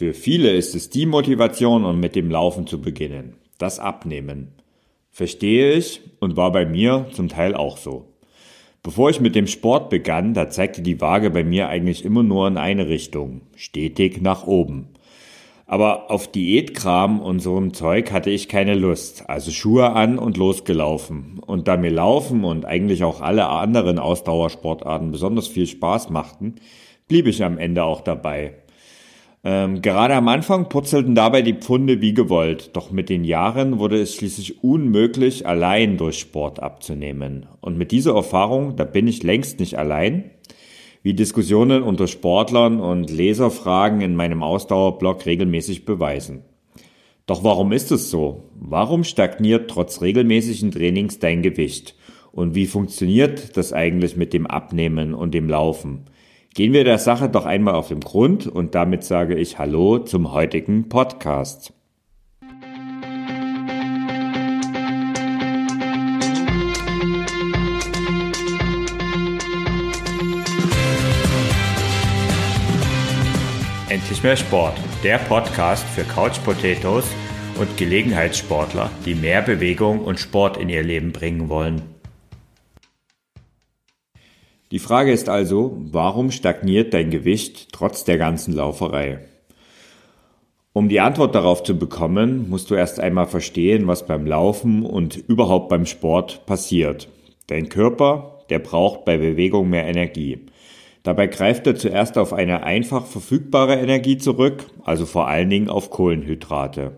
Für viele ist es die Motivation, um mit dem Laufen zu beginnen. Das Abnehmen. Verstehe ich und war bei mir zum Teil auch so. Bevor ich mit dem Sport begann, da zeigte die Waage bei mir eigentlich immer nur in eine Richtung, stetig nach oben. Aber auf Diätkram und so einem Zeug hatte ich keine Lust, also Schuhe an und losgelaufen. Und da mir Laufen und eigentlich auch alle anderen Ausdauersportarten besonders viel Spaß machten, blieb ich am Ende auch dabei. Ähm, gerade am Anfang purzelten dabei die Pfunde wie gewollt, doch mit den Jahren wurde es schließlich unmöglich, allein durch Sport abzunehmen. Und mit dieser Erfahrung, da bin ich längst nicht allein, wie Diskussionen unter Sportlern und Leserfragen in meinem Ausdauerblog regelmäßig beweisen. Doch warum ist es so? Warum stagniert trotz regelmäßigen Trainings dein Gewicht? Und wie funktioniert das eigentlich mit dem Abnehmen und dem Laufen? Gehen wir der Sache doch einmal auf den Grund und damit sage ich Hallo zum heutigen Podcast. Endlich mehr Sport, der Podcast für Couch Potatoes und Gelegenheitssportler, die mehr Bewegung und Sport in ihr Leben bringen wollen. Die Frage ist also, warum stagniert dein Gewicht trotz der ganzen Lauferei? Um die Antwort darauf zu bekommen, musst du erst einmal verstehen, was beim Laufen und überhaupt beim Sport passiert. Dein Körper, der braucht bei Bewegung mehr Energie. Dabei greift er zuerst auf eine einfach verfügbare Energie zurück, also vor allen Dingen auf Kohlenhydrate.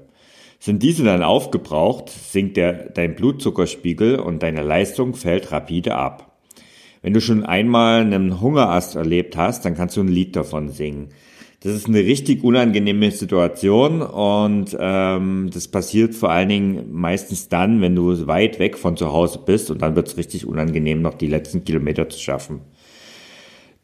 Sind diese dann aufgebraucht, sinkt der, dein Blutzuckerspiegel und deine Leistung fällt rapide ab. Wenn du schon einmal einen Hungerast erlebt hast, dann kannst du ein Lied davon singen. Das ist eine richtig unangenehme Situation und ähm, das passiert vor allen Dingen meistens dann, wenn du weit weg von zu Hause bist und dann wird es richtig unangenehm, noch die letzten Kilometer zu schaffen.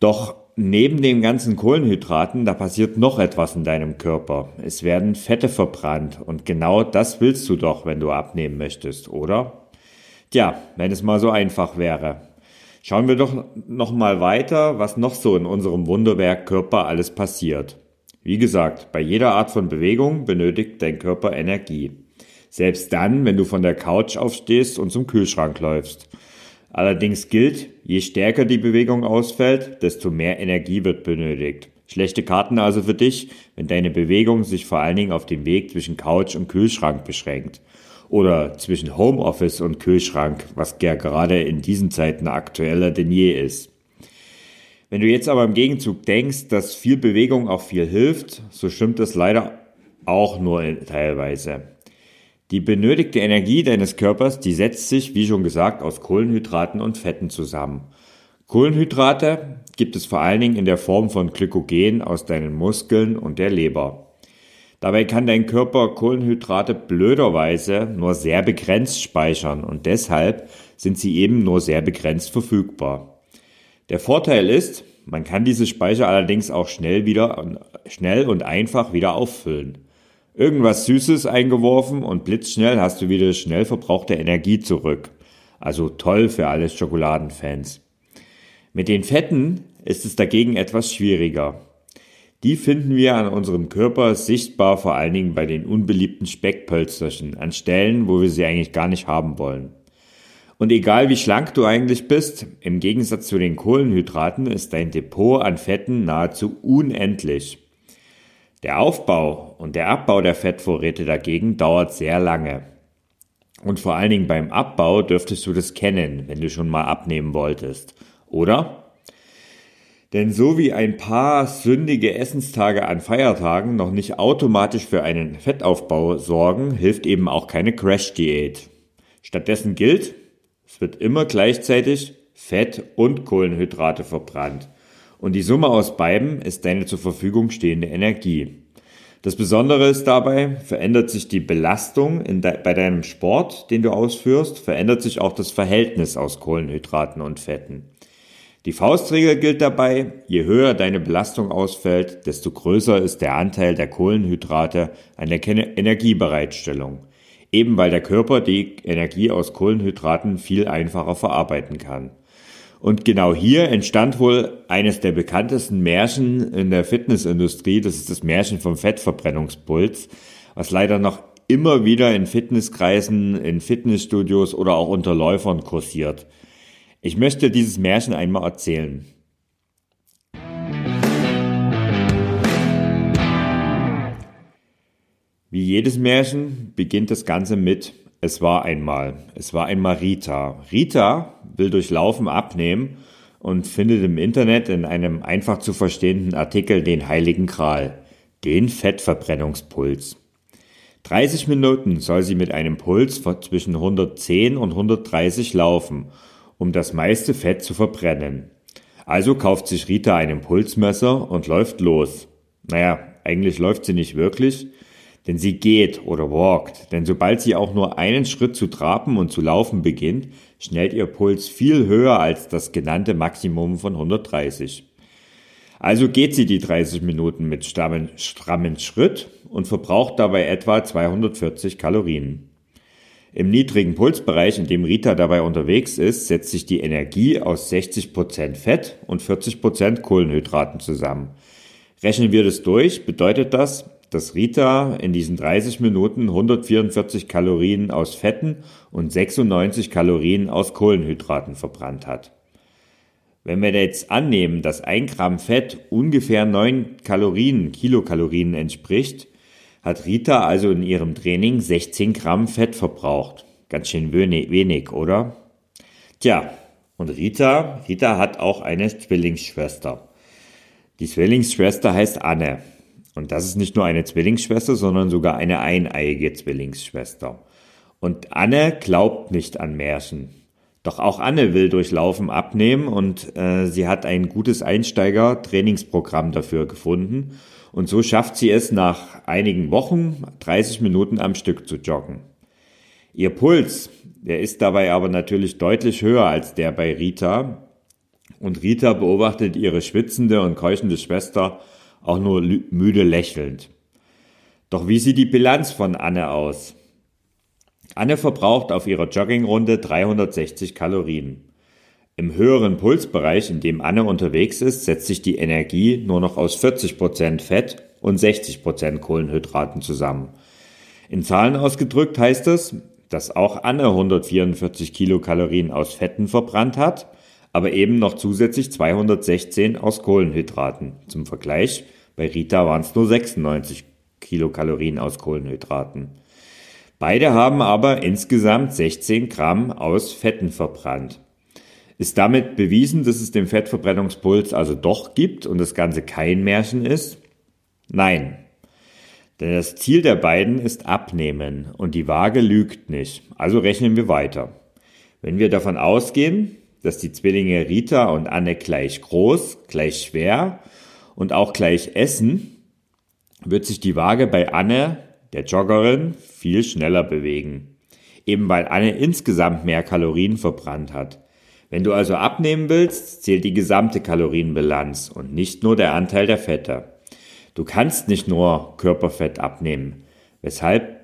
Doch neben den ganzen Kohlenhydraten, da passiert noch etwas in deinem Körper. Es werden Fette verbrannt und genau das willst du doch, wenn du abnehmen möchtest, oder? Tja, wenn es mal so einfach wäre. Schauen wir doch noch mal weiter, was noch so in unserem Wunderwerk Körper alles passiert. Wie gesagt, bei jeder Art von Bewegung benötigt dein Körper Energie. Selbst dann, wenn du von der Couch aufstehst und zum Kühlschrank läufst. Allerdings gilt, je stärker die Bewegung ausfällt, desto mehr Energie wird benötigt. Schlechte Karten also für dich, wenn deine Bewegung sich vor allen Dingen auf dem Weg zwischen Couch und Kühlschrank beschränkt oder zwischen Homeoffice und Kühlschrank, was ja gerade in diesen Zeiten aktueller denn je ist. Wenn du jetzt aber im Gegenzug denkst, dass viel Bewegung auch viel hilft, so stimmt das leider auch nur teilweise. Die benötigte Energie deines Körpers, die setzt sich, wie schon gesagt, aus Kohlenhydraten und Fetten zusammen. Kohlenhydrate gibt es vor allen Dingen in der Form von Glykogen aus deinen Muskeln und der Leber. Dabei kann dein Körper Kohlenhydrate blöderweise nur sehr begrenzt speichern und deshalb sind sie eben nur sehr begrenzt verfügbar. Der Vorteil ist, man kann diese Speicher allerdings auch schnell wieder, schnell und einfach wieder auffüllen. Irgendwas Süßes eingeworfen und blitzschnell hast du wieder schnell verbrauchte Energie zurück. Also toll für alle Schokoladenfans. Mit den Fetten ist es dagegen etwas schwieriger. Die finden wir an unserem Körper sichtbar vor allen Dingen bei den unbeliebten Speckpölsterchen, an Stellen, wo wir sie eigentlich gar nicht haben wollen. Und egal wie schlank du eigentlich bist, im Gegensatz zu den Kohlenhydraten ist dein Depot an Fetten nahezu unendlich. Der Aufbau und der Abbau der Fettvorräte dagegen dauert sehr lange. Und vor allen Dingen beim Abbau dürftest du das kennen, wenn du schon mal abnehmen wolltest. Oder? Denn so wie ein paar sündige Essenstage an Feiertagen noch nicht automatisch für einen Fettaufbau sorgen, hilft eben auch keine Crash-Diät. Stattdessen gilt, es wird immer gleichzeitig Fett und Kohlenhydrate verbrannt. Und die Summe aus beiden ist deine zur Verfügung stehende Energie. Das Besondere ist dabei, verändert sich die Belastung de bei deinem Sport, den du ausführst, verändert sich auch das Verhältnis aus Kohlenhydraten und Fetten. Die Faustregel gilt dabei, je höher deine Belastung ausfällt, desto größer ist der Anteil der Kohlenhydrate an der Energiebereitstellung, eben weil der Körper die Energie aus Kohlenhydraten viel einfacher verarbeiten kann. Und genau hier entstand wohl eines der bekanntesten Märchen in der Fitnessindustrie. Das ist das Märchen vom Fettverbrennungspuls, was leider noch immer wieder in Fitnesskreisen, in Fitnessstudios oder auch unter Läufern kursiert. Ich möchte dieses Märchen einmal erzählen. Wie jedes Märchen beginnt das Ganze mit Es war einmal. Es war einmal Rita. Rita will durch Laufen abnehmen und findet im Internet in einem einfach zu verstehenden Artikel den heiligen Gral, den Fettverbrennungspuls. 30 Minuten soll sie mit einem Puls von zwischen 110 und 130 laufen, um das meiste Fett zu verbrennen. Also kauft sich Rita einen Pulsmesser und läuft los. Naja, eigentlich läuft sie nicht wirklich, denn sie geht oder walkt, denn sobald sie auch nur einen Schritt zu traben und zu laufen beginnt, schnellt ihr Puls viel höher als das genannte Maximum von 130. Also geht sie die 30 Minuten mit strammen Schritt und verbraucht dabei etwa 240 Kalorien. Im niedrigen Pulsbereich, in dem Rita dabei unterwegs ist, setzt sich die Energie aus 60% Fett und 40% Kohlenhydraten zusammen. Rechnen wir das durch, bedeutet das, dass Rita in diesen 30 Minuten 144 Kalorien aus Fetten und 96 Kalorien aus Kohlenhydraten verbrannt hat. Wenn wir jetzt annehmen, dass ein Gramm Fett ungefähr 9 Kalorien, Kilokalorien entspricht, hat Rita also in ihrem Training 16 Gramm Fett verbraucht. Ganz schön wenig, oder? Tja, und Rita, Rita hat auch eine Zwillingsschwester. Die Zwillingsschwester heißt Anne. Und das ist nicht nur eine Zwillingsschwester, sondern sogar eine eineiige Zwillingsschwester. Und Anne glaubt nicht an Märchen. Doch auch Anne will durch Laufen abnehmen und äh, sie hat ein gutes Einsteiger-Trainingsprogramm dafür gefunden. Und so schafft sie es nach einigen Wochen 30 Minuten am Stück zu joggen. Ihr Puls, der ist dabei aber natürlich deutlich höher als der bei Rita. Und Rita beobachtet ihre schwitzende und keuchende Schwester auch nur müde lächelnd. Doch wie sieht die Bilanz von Anne aus? Anne verbraucht auf ihrer Joggingrunde 360 Kalorien. Im höheren Pulsbereich, in dem Anne unterwegs ist, setzt sich die Energie nur noch aus 40% Fett und 60% Kohlenhydraten zusammen. In Zahlen ausgedrückt heißt es, dass auch Anne 144 Kilokalorien aus Fetten verbrannt hat, aber eben noch zusätzlich 216 aus Kohlenhydraten. Zum Vergleich, bei Rita waren es nur 96 Kilokalorien aus Kohlenhydraten. Beide haben aber insgesamt 16 Gramm aus Fetten verbrannt. Ist damit bewiesen, dass es den Fettverbrennungspuls also doch gibt und das Ganze kein Märchen ist? Nein. Denn das Ziel der beiden ist Abnehmen und die Waage lügt nicht. Also rechnen wir weiter. Wenn wir davon ausgehen, dass die Zwillinge Rita und Anne gleich groß, gleich schwer und auch gleich essen, wird sich die Waage bei Anne, der Joggerin, viel schneller bewegen. Eben weil Anne insgesamt mehr Kalorien verbrannt hat. Wenn du also abnehmen willst, zählt die gesamte Kalorienbilanz und nicht nur der Anteil der Fette. Du kannst nicht nur Körperfett abnehmen, weshalb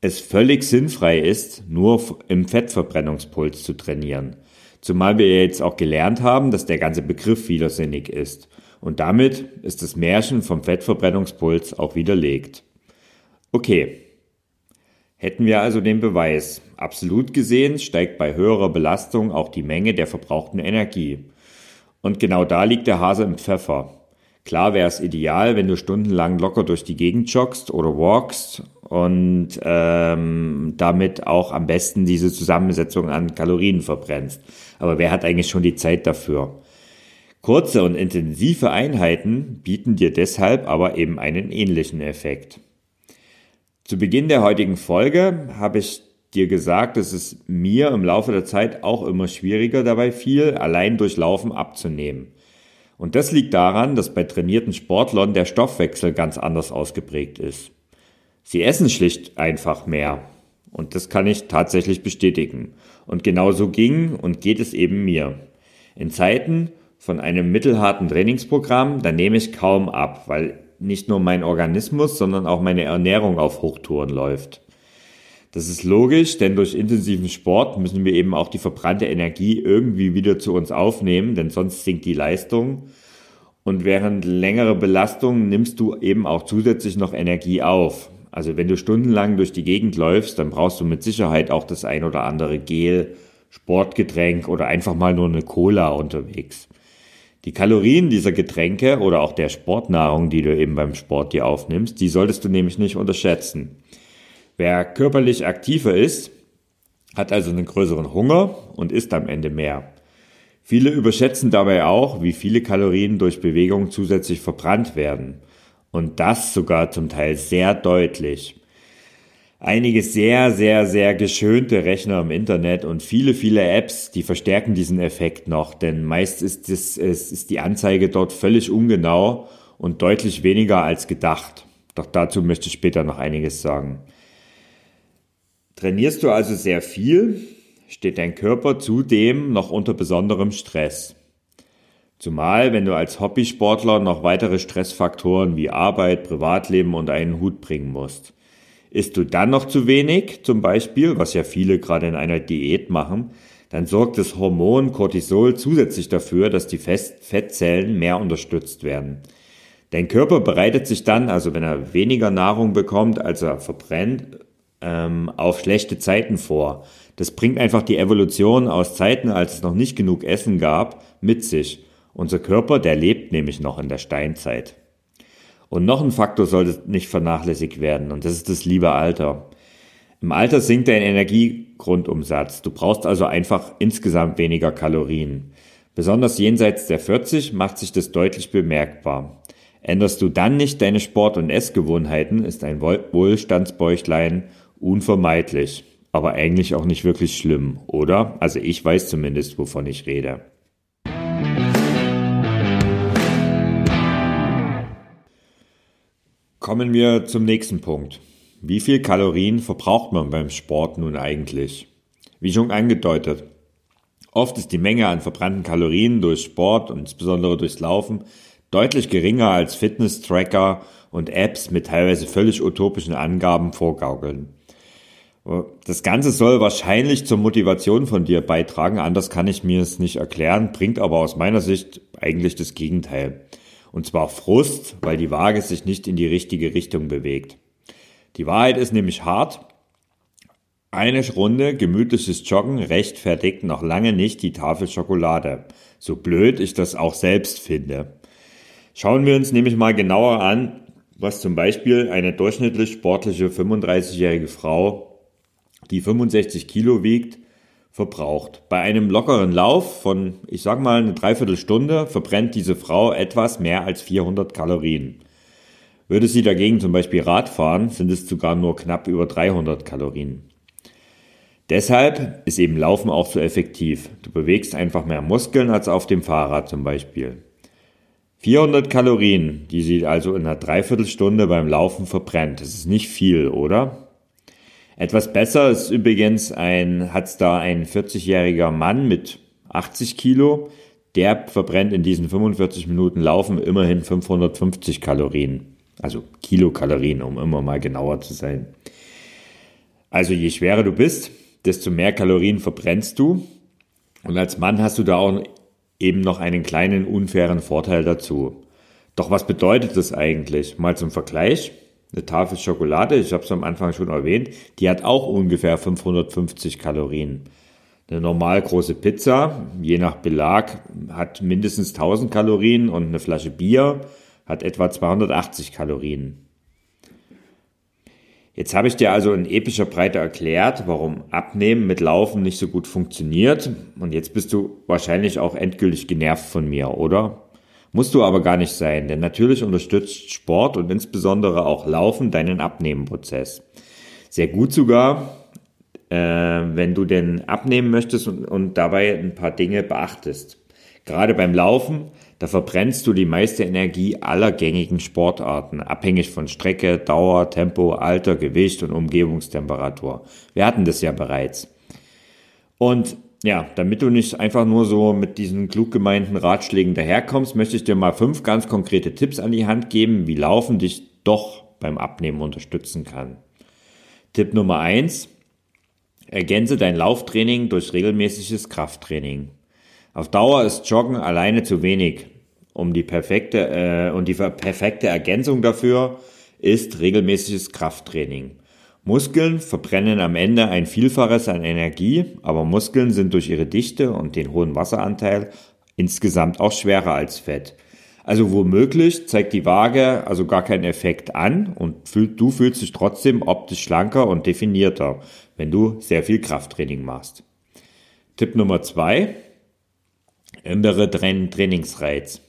es völlig sinnfrei ist, nur im Fettverbrennungspuls zu trainieren. Zumal wir jetzt auch gelernt haben, dass der ganze Begriff widersinnig ist und damit ist das Märchen vom Fettverbrennungspuls auch widerlegt. Okay. Hätten wir also den Beweis. Absolut gesehen steigt bei höherer Belastung auch die Menge der verbrauchten Energie. Und genau da liegt der Hase im Pfeffer. Klar wäre es ideal, wenn du stundenlang locker durch die Gegend joggst oder walkst und ähm, damit auch am besten diese Zusammensetzung an Kalorien verbrennst. Aber wer hat eigentlich schon die Zeit dafür? Kurze und intensive Einheiten bieten dir deshalb aber eben einen ähnlichen Effekt. Zu Beginn der heutigen Folge habe ich dir gesagt, dass es mir im Laufe der Zeit auch immer schwieriger dabei fiel, allein durch Laufen abzunehmen. Und das liegt daran, dass bei trainierten Sportlern der Stoffwechsel ganz anders ausgeprägt ist. Sie essen schlicht einfach mehr. Und das kann ich tatsächlich bestätigen. Und genau so ging und geht es eben mir. In Zeiten, von einem mittelharten Trainingsprogramm, dann nehme ich kaum ab, weil nicht nur mein Organismus, sondern auch meine Ernährung auf Hochtouren läuft. Das ist logisch, denn durch intensiven Sport müssen wir eben auch die verbrannte Energie irgendwie wieder zu uns aufnehmen, denn sonst sinkt die Leistung. Und während längerer Belastung nimmst du eben auch zusätzlich noch Energie auf. Also wenn du stundenlang durch die Gegend läufst, dann brauchst du mit Sicherheit auch das ein oder andere Gel, Sportgetränk oder einfach mal nur eine Cola unterwegs. Die Kalorien dieser Getränke oder auch der Sportnahrung, die du eben beim Sport dir aufnimmst, die solltest du nämlich nicht unterschätzen. Wer körperlich aktiver ist, hat also einen größeren Hunger und isst am Ende mehr. Viele überschätzen dabei auch, wie viele Kalorien durch Bewegung zusätzlich verbrannt werden. Und das sogar zum Teil sehr deutlich. Einige sehr, sehr, sehr geschönte Rechner im Internet und viele, viele Apps, die verstärken diesen Effekt noch, denn meist ist, das, es ist die Anzeige dort völlig ungenau und deutlich weniger als gedacht. Doch dazu möchte ich später noch einiges sagen. Trainierst du also sehr viel, steht dein Körper zudem noch unter besonderem Stress. Zumal, wenn du als Hobbysportler noch weitere Stressfaktoren wie Arbeit, Privatleben und einen Hut bringen musst. Isst du dann noch zu wenig, zum Beispiel, was ja viele gerade in einer Diät machen, dann sorgt das Hormon Cortisol zusätzlich dafür, dass die Fettzellen mehr unterstützt werden. Dein Körper bereitet sich dann, also wenn er weniger Nahrung bekommt, als er verbrennt, ähm, auf schlechte Zeiten vor. Das bringt einfach die Evolution aus Zeiten, als es noch nicht genug Essen gab, mit sich. Unser Körper, der lebt nämlich noch in der Steinzeit. Und noch ein Faktor sollte nicht vernachlässigt werden, und das ist das liebe Alter. Im Alter sinkt dein Energiegrundumsatz. Du brauchst also einfach insgesamt weniger Kalorien. Besonders jenseits der 40 macht sich das deutlich bemerkbar. Änderst du dann nicht deine Sport- und Essgewohnheiten, ist ein Wohlstandsbäuchlein unvermeidlich, aber eigentlich auch nicht wirklich schlimm, oder? Also ich weiß zumindest, wovon ich rede. Kommen wir zum nächsten Punkt. Wie viel Kalorien verbraucht man beim Sport nun eigentlich? Wie schon angedeutet, oft ist die Menge an verbrannten Kalorien durch Sport und insbesondere durchs Laufen deutlich geringer als Fitness-Tracker und Apps mit teilweise völlig utopischen Angaben vorgaukeln. Das Ganze soll wahrscheinlich zur Motivation von dir beitragen, anders kann ich mir es nicht erklären, bringt aber aus meiner Sicht eigentlich das Gegenteil. Und zwar Frust, weil die Waage sich nicht in die richtige Richtung bewegt. Die Wahrheit ist nämlich hart. Eine Runde gemütliches Joggen rechtfertigt noch lange nicht die Tafel Schokolade. So blöd ich das auch selbst finde. Schauen wir uns nämlich mal genauer an, was zum Beispiel eine durchschnittlich sportliche 35-jährige Frau die 65 Kilo wiegt, verbraucht. Bei einem lockeren Lauf von, ich sag mal, eine Dreiviertelstunde verbrennt diese Frau etwas mehr als 400 Kalorien. Würde sie dagegen zum Beispiel Rad fahren, sind es sogar nur knapp über 300 Kalorien. Deshalb ist eben Laufen auch so effektiv. Du bewegst einfach mehr Muskeln als auf dem Fahrrad zum Beispiel. 400 Kalorien, die sie also in einer Dreiviertelstunde beim Laufen verbrennt. Das ist nicht viel, oder? Etwas besser ist übrigens ein, hat's da ein 40-jähriger Mann mit 80 Kilo. Der verbrennt in diesen 45 Minuten Laufen immerhin 550 Kalorien. Also Kilokalorien, um immer mal genauer zu sein. Also je schwerer du bist, desto mehr Kalorien verbrennst du. Und als Mann hast du da auch eben noch einen kleinen unfairen Vorteil dazu. Doch was bedeutet das eigentlich? Mal zum Vergleich eine Tafel Schokolade, ich habe es am Anfang schon erwähnt, die hat auch ungefähr 550 Kalorien. Eine normal große Pizza, je nach Belag, hat mindestens 1000 Kalorien und eine Flasche Bier hat etwa 280 Kalorien. Jetzt habe ich dir also in epischer Breite erklärt, warum Abnehmen mit Laufen nicht so gut funktioniert. Und jetzt bist du wahrscheinlich auch endgültig genervt von mir, oder? Musst du aber gar nicht sein, denn natürlich unterstützt Sport und insbesondere auch Laufen deinen Abnehmenprozess. Sehr gut sogar, äh, wenn du denn abnehmen möchtest und, und dabei ein paar Dinge beachtest. Gerade beim Laufen, da verbrennst du die meiste Energie aller gängigen Sportarten, abhängig von Strecke, Dauer, Tempo, Alter, Gewicht und Umgebungstemperatur. Wir hatten das ja bereits. Und ja, damit du nicht einfach nur so mit diesen klug gemeinten Ratschlägen daherkommst, möchte ich dir mal fünf ganz konkrete Tipps an die Hand geben, wie Laufen dich doch beim Abnehmen unterstützen kann. Tipp Nummer eins, Ergänze dein Lauftraining durch regelmäßiges Krafttraining. Auf Dauer ist Joggen alleine zu wenig. Um die perfekte äh, und die perfekte Ergänzung dafür ist regelmäßiges Krafttraining. Muskeln verbrennen am Ende ein Vielfaches an Energie, aber Muskeln sind durch ihre Dichte und den hohen Wasseranteil insgesamt auch schwerer als Fett. Also womöglich zeigt die Waage also gar keinen Effekt an und du fühlst dich trotzdem optisch schlanker und definierter, wenn du sehr viel Krafttraining machst. Tipp Nummer zwei, ändere deinen Trainingsreiz.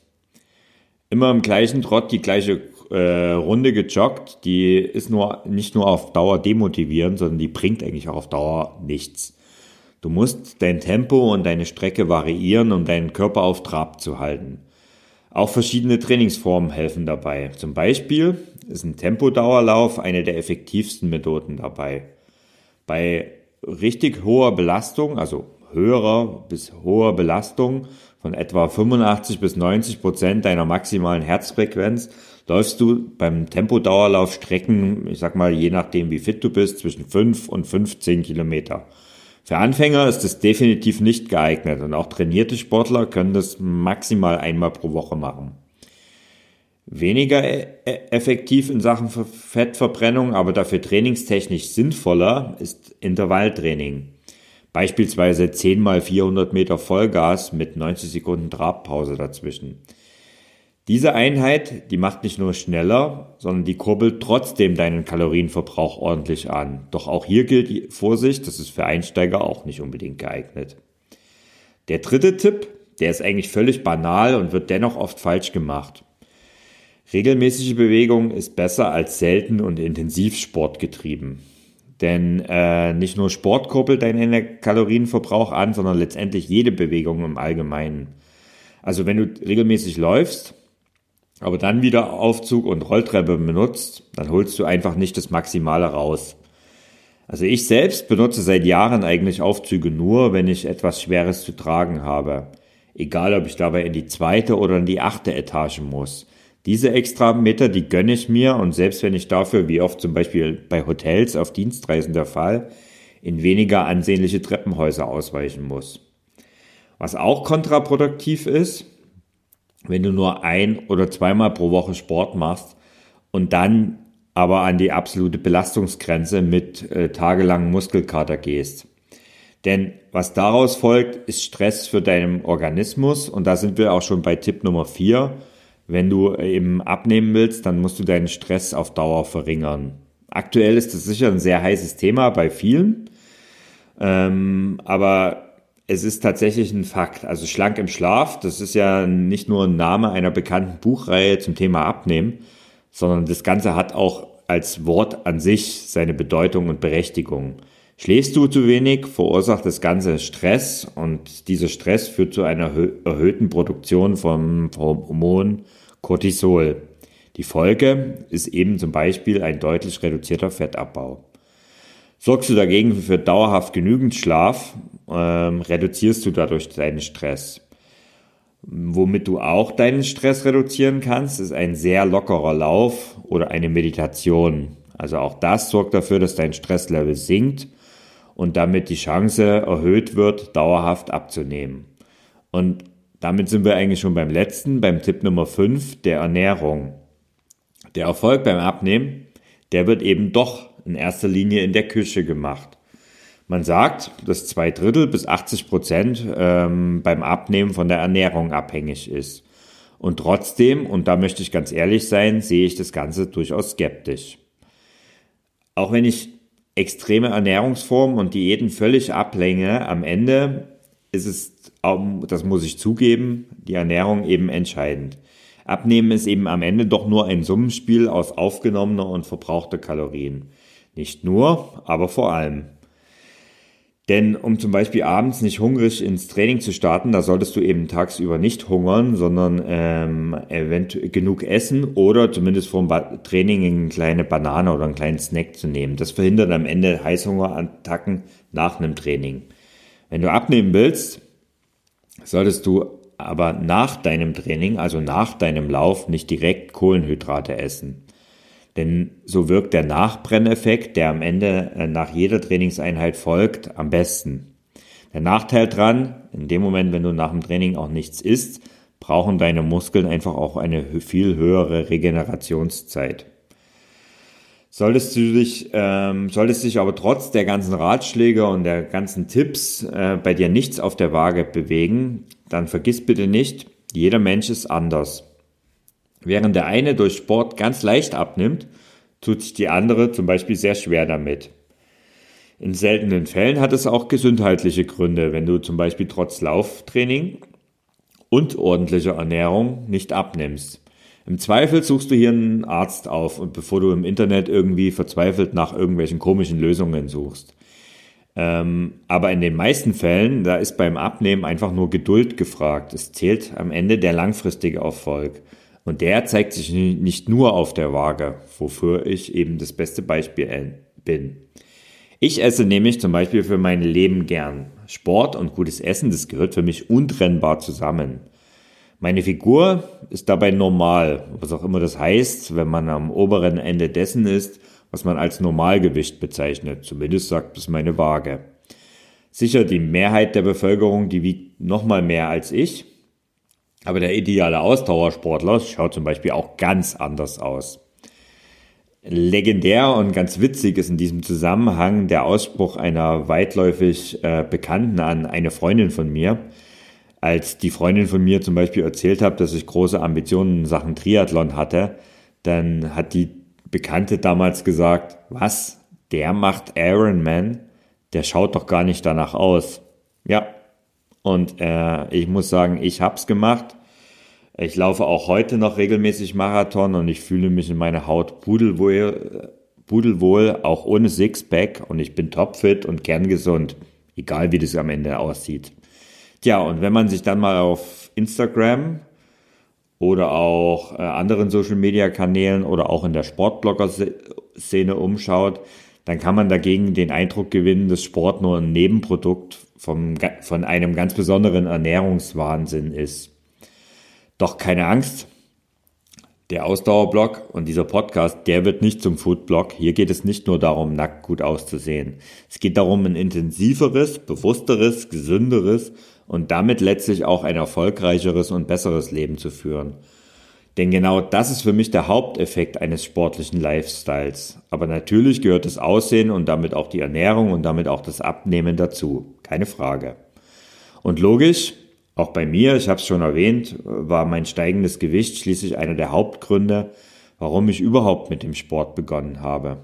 Immer im gleichen Trott die gleiche äh, Runde gejoggt, die ist nur nicht nur auf Dauer demotivierend, sondern die bringt eigentlich auch auf Dauer nichts. Du musst dein Tempo und deine Strecke variieren, um deinen Körper auf Trab zu halten. Auch verschiedene Trainingsformen helfen dabei. Zum Beispiel ist ein Tempodauerlauf eine der effektivsten Methoden dabei. Bei richtig hoher Belastung, also höherer bis hoher Belastung von etwa 85 bis 90 Prozent deiner maximalen Herzfrequenz, läufst du beim Tempodauerlauf Strecken, ich sag mal, je nachdem wie fit du bist, zwischen 5 und 15 Kilometer. Für Anfänger ist es definitiv nicht geeignet und auch trainierte Sportler können das maximal einmal pro Woche machen. Weniger e-, e-, effektiv in Sachen Fettverbrennung, aber dafür trainingstechnisch sinnvoller ist Intervalltraining. Beispielsweise 10 mal 400 Meter Vollgas mit 90 Sekunden Trabpause dazwischen. Diese Einheit, die macht nicht nur schneller, sondern die kurbelt trotzdem deinen Kalorienverbrauch ordentlich an. Doch auch hier gilt die Vorsicht, das ist für Einsteiger auch nicht unbedingt geeignet. Der dritte Tipp, der ist eigentlich völlig banal und wird dennoch oft falsch gemacht. Regelmäßige Bewegung ist besser als selten und intensiv Sport getrieben. Denn äh, nicht nur Sport kurbelt deinen Kalorienverbrauch an, sondern letztendlich jede Bewegung im Allgemeinen. Also wenn du regelmäßig läufst, aber dann wieder Aufzug und Rolltreppe benutzt, dann holst du einfach nicht das Maximale raus. Also ich selbst benutze seit Jahren eigentlich Aufzüge nur, wenn ich etwas Schweres zu tragen habe. Egal, ob ich dabei in die zweite oder in die achte Etage muss. Diese extra Meter, die gönne ich mir und selbst wenn ich dafür, wie oft zum Beispiel bei Hotels auf Dienstreisen der Fall, in weniger ansehnliche Treppenhäuser ausweichen muss. Was auch kontraproduktiv ist, wenn du nur ein oder zweimal pro Woche Sport machst und dann aber an die absolute Belastungsgrenze mit äh, tagelangen Muskelkater gehst. Denn was daraus folgt, ist Stress für deinen Organismus und da sind wir auch schon bei Tipp Nummer vier. Wenn du eben abnehmen willst, dann musst du deinen Stress auf Dauer verringern. Aktuell ist das sicher ein sehr heißes Thema bei vielen, ähm, aber es ist tatsächlich ein Fakt. Also schlank im Schlaf, das ist ja nicht nur ein Name einer bekannten Buchreihe zum Thema Abnehmen, sondern das Ganze hat auch als Wort an sich seine Bedeutung und Berechtigung. Schläfst du zu wenig, verursacht das Ganze Stress und dieser Stress führt zu einer erhöhten Produktion vom Hormon Cortisol. Die Folge ist eben zum Beispiel ein deutlich reduzierter Fettabbau. Sorgst du dagegen für dauerhaft genügend Schlaf, ähm, reduzierst du dadurch deinen Stress. Womit du auch deinen Stress reduzieren kannst, ist ein sehr lockerer Lauf oder eine Meditation. Also auch das sorgt dafür, dass dein Stresslevel sinkt und damit die Chance erhöht wird, dauerhaft abzunehmen. Und damit sind wir eigentlich schon beim letzten, beim Tipp Nummer 5, der Ernährung. Der Erfolg beim Abnehmen, der wird eben doch in erster Linie in der Küche gemacht. Man sagt, dass zwei Drittel bis 80 Prozent ähm, beim Abnehmen von der Ernährung abhängig ist. Und trotzdem, und da möchte ich ganz ehrlich sein, sehe ich das Ganze durchaus skeptisch. Auch wenn ich extreme Ernährungsformen und Diäten völlig ablehne, am Ende ist es, das muss ich zugeben, die Ernährung eben entscheidend. Abnehmen ist eben am Ende doch nur ein Summenspiel aus aufgenommener und verbrauchter Kalorien. Nicht nur, aber vor allem. Denn um zum Beispiel abends nicht hungrig ins Training zu starten, da solltest du eben tagsüber nicht hungern, sondern ähm, eventuell genug essen oder zumindest vor dem Training eine kleine Banane oder einen kleinen Snack zu nehmen. Das verhindert am Ende Heißhungerattacken nach einem Training. Wenn du abnehmen willst, solltest du aber nach deinem Training, also nach deinem Lauf, nicht direkt Kohlenhydrate essen. Denn so wirkt der Nachbrenneffekt, der am Ende äh, nach jeder Trainingseinheit folgt, am besten. Der Nachteil dran, in dem Moment, wenn du nach dem Training auch nichts isst, brauchen deine Muskeln einfach auch eine viel höhere Regenerationszeit. Solltest du dich, ähm, solltest dich aber trotz der ganzen Ratschläge und der ganzen Tipps äh, bei dir nichts auf der Waage bewegen, dann vergiss bitte nicht, jeder Mensch ist anders. Während der eine durch Sport ganz leicht abnimmt, tut sich die andere zum Beispiel sehr schwer damit. In seltenen Fällen hat es auch gesundheitliche Gründe, wenn du zum Beispiel trotz Lauftraining und ordentlicher Ernährung nicht abnimmst. Im Zweifel suchst du hier einen Arzt auf und bevor du im Internet irgendwie verzweifelt nach irgendwelchen komischen Lösungen suchst. Ähm, aber in den meisten Fällen, da ist beim Abnehmen einfach nur Geduld gefragt. Es zählt am Ende der langfristige Erfolg. Und der zeigt sich nicht nur auf der Waage, wofür ich eben das beste Beispiel bin. Ich esse nämlich zum Beispiel für mein Leben gern. Sport und gutes Essen, das gehört für mich untrennbar zusammen. Meine Figur ist dabei normal, was auch immer das heißt, wenn man am oberen Ende dessen ist, was man als Normalgewicht bezeichnet. Zumindest sagt es meine Waage. Sicher, die Mehrheit der Bevölkerung, die wiegt nochmal mehr als ich. Aber der ideale Ausdauersportler schaut zum Beispiel auch ganz anders aus. Legendär und ganz witzig ist in diesem Zusammenhang der Ausspruch einer weitläufig äh, Bekannten an eine Freundin von mir, als die Freundin von mir zum Beispiel erzählt hat, dass ich große Ambitionen in Sachen Triathlon hatte, dann hat die Bekannte damals gesagt, was, der macht Ironman? Der schaut doch gar nicht danach aus. Ja, und äh, ich muss sagen, ich hab's gemacht. Ich laufe auch heute noch regelmäßig Marathon und ich fühle mich in meiner Haut pudelwohl, pudelwohl auch ohne Sixpack und ich bin topfit und kerngesund, egal wie das am Ende aussieht. Tja, und wenn man sich dann mal auf Instagram oder auch äh, anderen Social Media Kanälen oder auch in der Sportblogger-Szene umschaut, dann kann man dagegen den Eindruck gewinnen, dass Sport nur ein Nebenprodukt vom, von einem ganz besonderen Ernährungswahnsinn ist. Doch keine Angst, der Ausdauerblog und dieser Podcast, der wird nicht zum Foodblog. Hier geht es nicht nur darum, nackt gut auszusehen. Es geht darum, ein intensiveres, bewussteres, gesünderes und damit letztlich auch ein erfolgreicheres und besseres Leben zu führen. Denn genau das ist für mich der Haupteffekt eines sportlichen Lifestyles. Aber natürlich gehört das Aussehen und damit auch die Ernährung und damit auch das Abnehmen dazu. Keine Frage. Und logisch, auch bei mir, ich habe es schon erwähnt, war mein steigendes Gewicht schließlich einer der Hauptgründe, warum ich überhaupt mit dem Sport begonnen habe.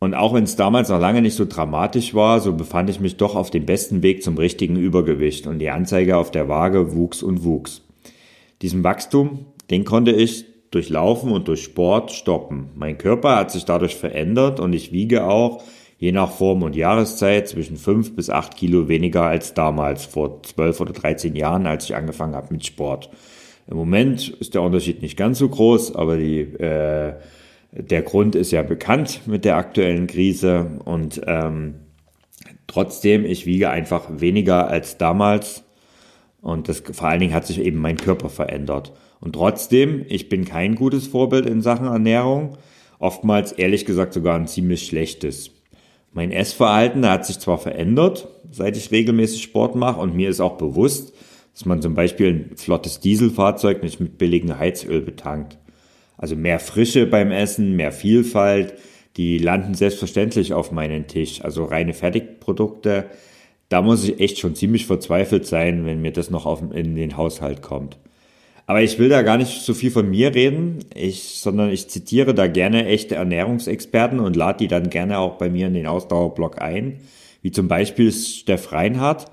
Und auch wenn es damals noch lange nicht so dramatisch war, so befand ich mich doch auf dem besten Weg zum richtigen Übergewicht und die Anzeige auf der Waage wuchs und wuchs. Diesen Wachstum, den konnte ich durch Laufen und durch Sport stoppen. Mein Körper hat sich dadurch verändert und ich wiege auch je nach Form und Jahreszeit zwischen fünf bis acht Kilo weniger als damals, vor zwölf oder dreizehn Jahren, als ich angefangen habe mit Sport. Im Moment ist der Unterschied nicht ganz so groß, aber die, äh, der Grund ist ja bekannt mit der aktuellen Krise und ähm, trotzdem, ich wiege einfach weniger als damals und das, vor allen Dingen hat sich eben mein Körper verändert. Und trotzdem, ich bin kein gutes Vorbild in Sachen Ernährung, oftmals ehrlich gesagt sogar ein ziemlich schlechtes. Mein Essverhalten hat sich zwar verändert, seit ich regelmäßig Sport mache und mir ist auch bewusst, dass man zum Beispiel ein flottes Dieselfahrzeug nicht mit billigem Heizöl betankt. Also mehr Frische beim Essen, mehr Vielfalt, die landen selbstverständlich auf meinen Tisch. Also reine Fertigprodukte, da muss ich echt schon ziemlich verzweifelt sein, wenn mir das noch auf, in den Haushalt kommt. Aber ich will da gar nicht so viel von mir reden, ich, sondern ich zitiere da gerne echte Ernährungsexperten und lade die dann gerne auch bei mir in den Ausdauerblog ein, wie zum Beispiel Steff Reinhardt,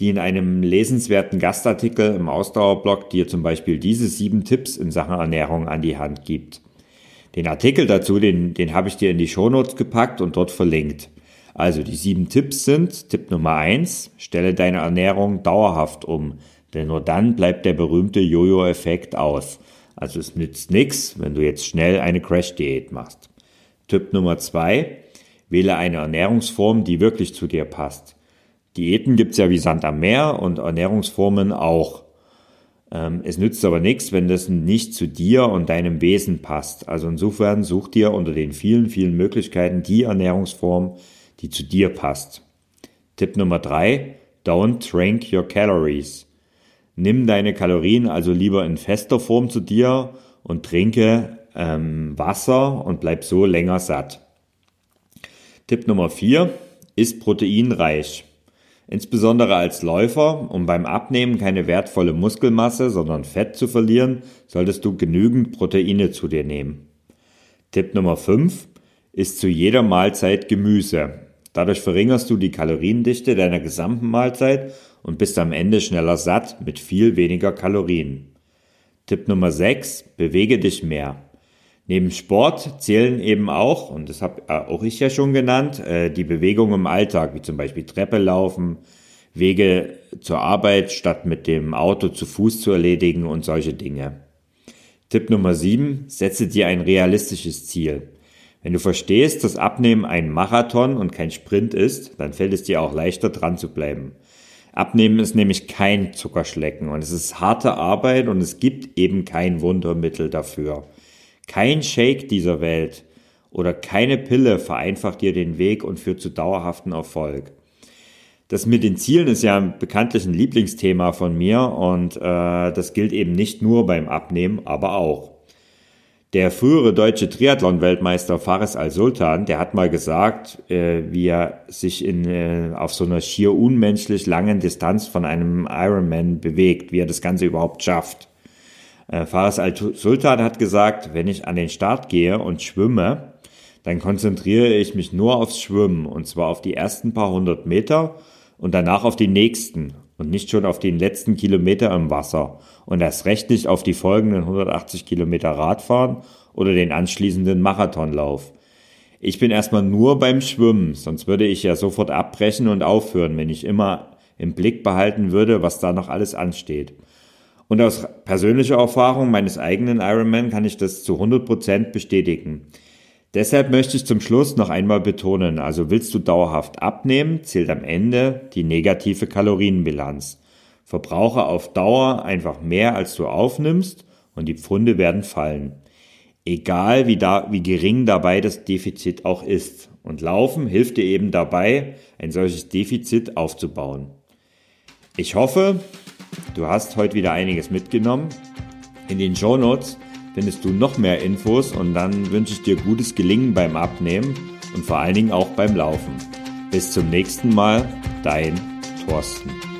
die in einem lesenswerten Gastartikel im Ausdauerblog dir zum Beispiel diese sieben Tipps in Sachen Ernährung an die Hand gibt. Den Artikel dazu, den, den habe ich dir in die Shownotes gepackt und dort verlinkt. Also die sieben Tipps sind, Tipp Nummer eins, stelle deine Ernährung dauerhaft um. Denn nur dann bleibt der berühmte Jojo-Effekt aus. Also es nützt nichts, wenn du jetzt schnell eine Crash-Diät machst. Tipp Nummer zwei, wähle eine Ernährungsform, die wirklich zu dir passt. Diäten gibt's ja wie Sand am Meer und Ernährungsformen auch. Ähm, es nützt aber nichts, wenn das nicht zu dir und deinem Wesen passt. Also insofern such dir unter den vielen, vielen Möglichkeiten die Ernährungsform, die zu dir passt. Tipp Nummer drei, don't drink your calories. Nimm deine Kalorien also lieber in fester Form zu dir und trinke ähm, Wasser und bleib so länger satt. Tipp Nummer vier ist proteinreich. Insbesondere als Läufer, um beim Abnehmen keine wertvolle Muskelmasse, sondern Fett zu verlieren, solltest du genügend Proteine zu dir nehmen. Tipp Nummer 5 ist zu jeder Mahlzeit Gemüse. Dadurch verringerst du die Kaloriendichte deiner gesamten Mahlzeit und bist am Ende schneller satt mit viel weniger Kalorien. Tipp Nummer 6, bewege dich mehr. Neben Sport zählen eben auch, und das habe auch ich ja schon genannt, äh, die Bewegung im Alltag, wie zum Beispiel Treppe laufen, Wege zur Arbeit statt mit dem Auto zu Fuß zu erledigen und solche Dinge. Tipp Nummer 7, setze dir ein realistisches Ziel. Wenn du verstehst, dass Abnehmen ein Marathon und kein Sprint ist, dann fällt es dir auch leichter dran zu bleiben. Abnehmen ist nämlich kein Zuckerschlecken und es ist harte Arbeit und es gibt eben kein Wundermittel dafür. Kein Shake dieser Welt oder keine Pille vereinfacht dir den Weg und führt zu dauerhaften Erfolg. Das mit den Zielen ist ja bekanntlich ein Lieblingsthema von mir und äh, das gilt eben nicht nur beim Abnehmen, aber auch. Der frühere deutsche Triathlon-Weltmeister Fares Al-Sultan, der hat mal gesagt, äh, wie er sich in, äh, auf so einer schier unmenschlich langen Distanz von einem Ironman bewegt, wie er das Ganze überhaupt schafft. Äh, Fares al-Sultan hat gesagt, wenn ich an den Start gehe und schwimme, dann konzentriere ich mich nur aufs Schwimmen und zwar auf die ersten paar hundert Meter und danach auf die nächsten und nicht schon auf den letzten Kilometer im Wasser und erst recht nicht auf die folgenden 180 Kilometer Radfahren oder den anschließenden Marathonlauf. Ich bin erstmal nur beim Schwimmen, sonst würde ich ja sofort abbrechen und aufhören, wenn ich immer im Blick behalten würde, was da noch alles ansteht. Und aus persönlicher Erfahrung meines eigenen Ironman kann ich das zu 100 Prozent bestätigen. Deshalb möchte ich zum Schluss noch einmal betonen, also willst du dauerhaft abnehmen, zählt am Ende die negative Kalorienbilanz. Verbrauche auf Dauer einfach mehr, als du aufnimmst und die Pfunde werden fallen. Egal wie, da, wie gering dabei das Defizit auch ist. Und Laufen hilft dir eben dabei, ein solches Defizit aufzubauen. Ich hoffe, Du hast heute wieder einiges mitgenommen. In den Show Notes findest du noch mehr Infos und dann wünsche ich dir gutes Gelingen beim Abnehmen und vor allen Dingen auch beim Laufen. Bis zum nächsten Mal, dein Thorsten.